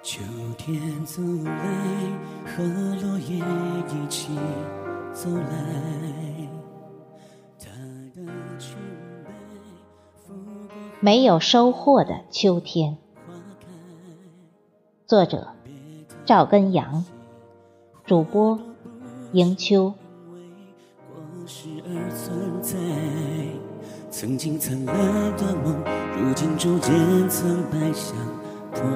秋天走来，和落叶一起走来。它的裙摆没有收获的秋天，花开。作者赵根阳，主播迎秋。过世而存在，曾经灿烂的梦，如今逐渐破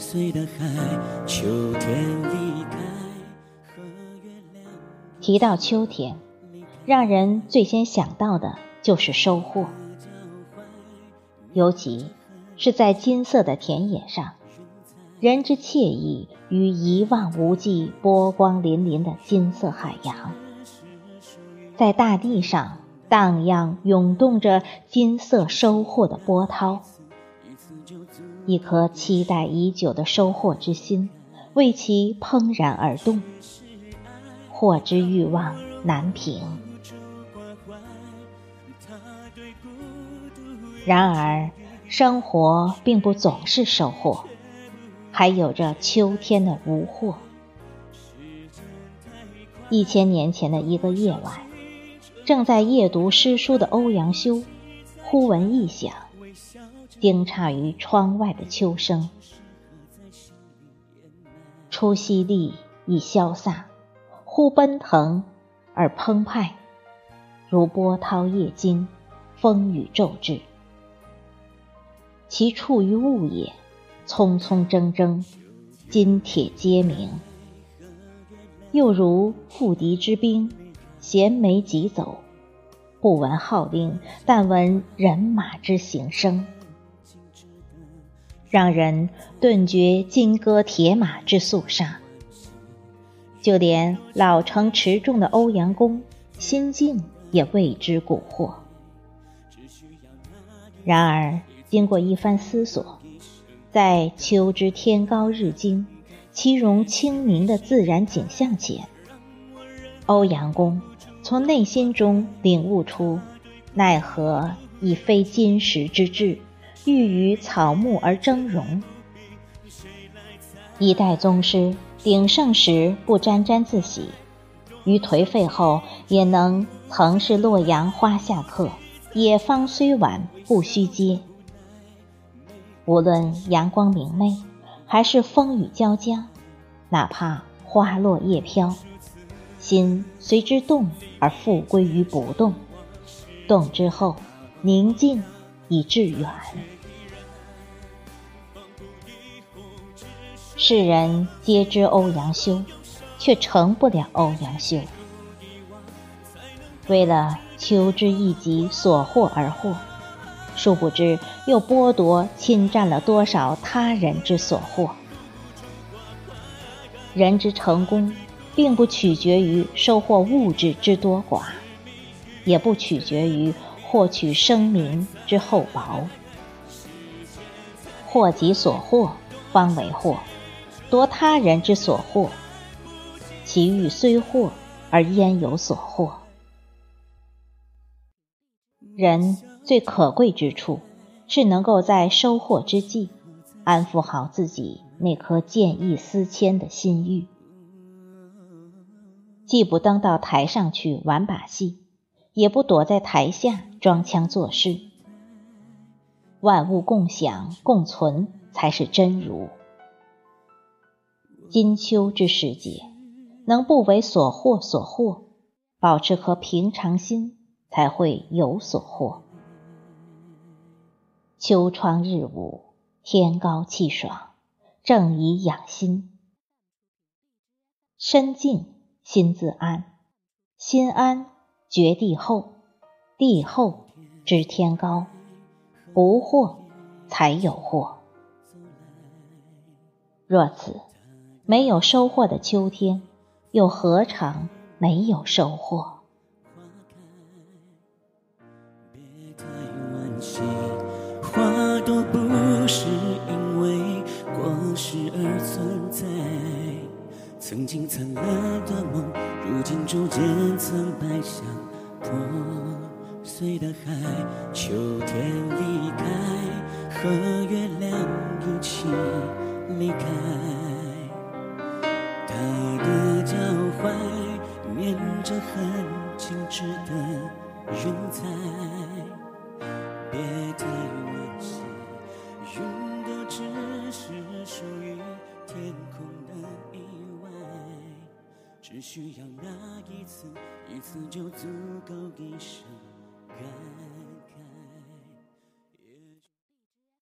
碎的海。秋天离开，和月亮提到秋天，让人最先想到的就是收获，尤其是在金色的田野上，人之惬意与一望无际、波光粼粼的金色海洋，在大地上荡漾涌动着金色收获的波涛。一颗期待已久的收获之心，为其怦然而动，获之欲望难平。然而，生活并不总是收获，还有着秋天的无获。一千年前的一个夜晚，正在夜读诗书的欧阳修，忽闻异响，惊诧于窗外的秋声。初淅沥已消散，忽奔腾而澎湃，如波涛夜惊，风雨骤至。其处于雾也，匆匆铮铮，金铁皆鸣。又如赴敌之兵，衔枚疾走，不闻号令，但闻人马之行声，让人顿觉金戈铁马之肃杀。就连老成持重的欧阳公，心境也为之蛊惑。然而，经过一番思索，在秋之天高日精、其容清明的自然景象前，欧阳公从内心中领悟出：奈何已非金石之志，欲与草木而争荣。一代宗师鼎盛时不沾沾自喜，于颓废后也能曾是洛阳花下客，野芳虽晚不须嗟。无论阳光明媚，还是风雨交加，哪怕花落叶飘，心随之动而复归于不动。动之后，宁静以致远。世人皆知欧阳修，却成不了欧阳修。为了求之一己所获而获。殊不知，又剥夺、侵占了多少他人之所获。人之成功，并不取决于收获物质之多寡，也不取决于获取声名之厚薄。获己所获，方为获；夺他人之所获，其欲虽获，而焉有所获？人。最可贵之处，是能够在收获之际，安抚好自己那颗见异思迁的心欲，既不登到台上去玩把戏，也不躲在台下装腔作势。万物共享共存，才是真如。金秋之时节，能不为所获所惑，保持颗平常心，才会有所获。秋窗日午，天高气爽，正宜养心。身静心自安，心安绝地厚，地厚知天高。不惑才有惑。若此，没有收获的秋天，又何尝没有收获？都不是因为过世而存在，曾经灿烂的梦，如今逐渐苍白，像破碎的海。秋天离开，和月亮一起离开。他的脚踝粘着很精致的云彩，别太惋惜，云朵只是属于天空的一，只需要那一次，一次就足够一生。感。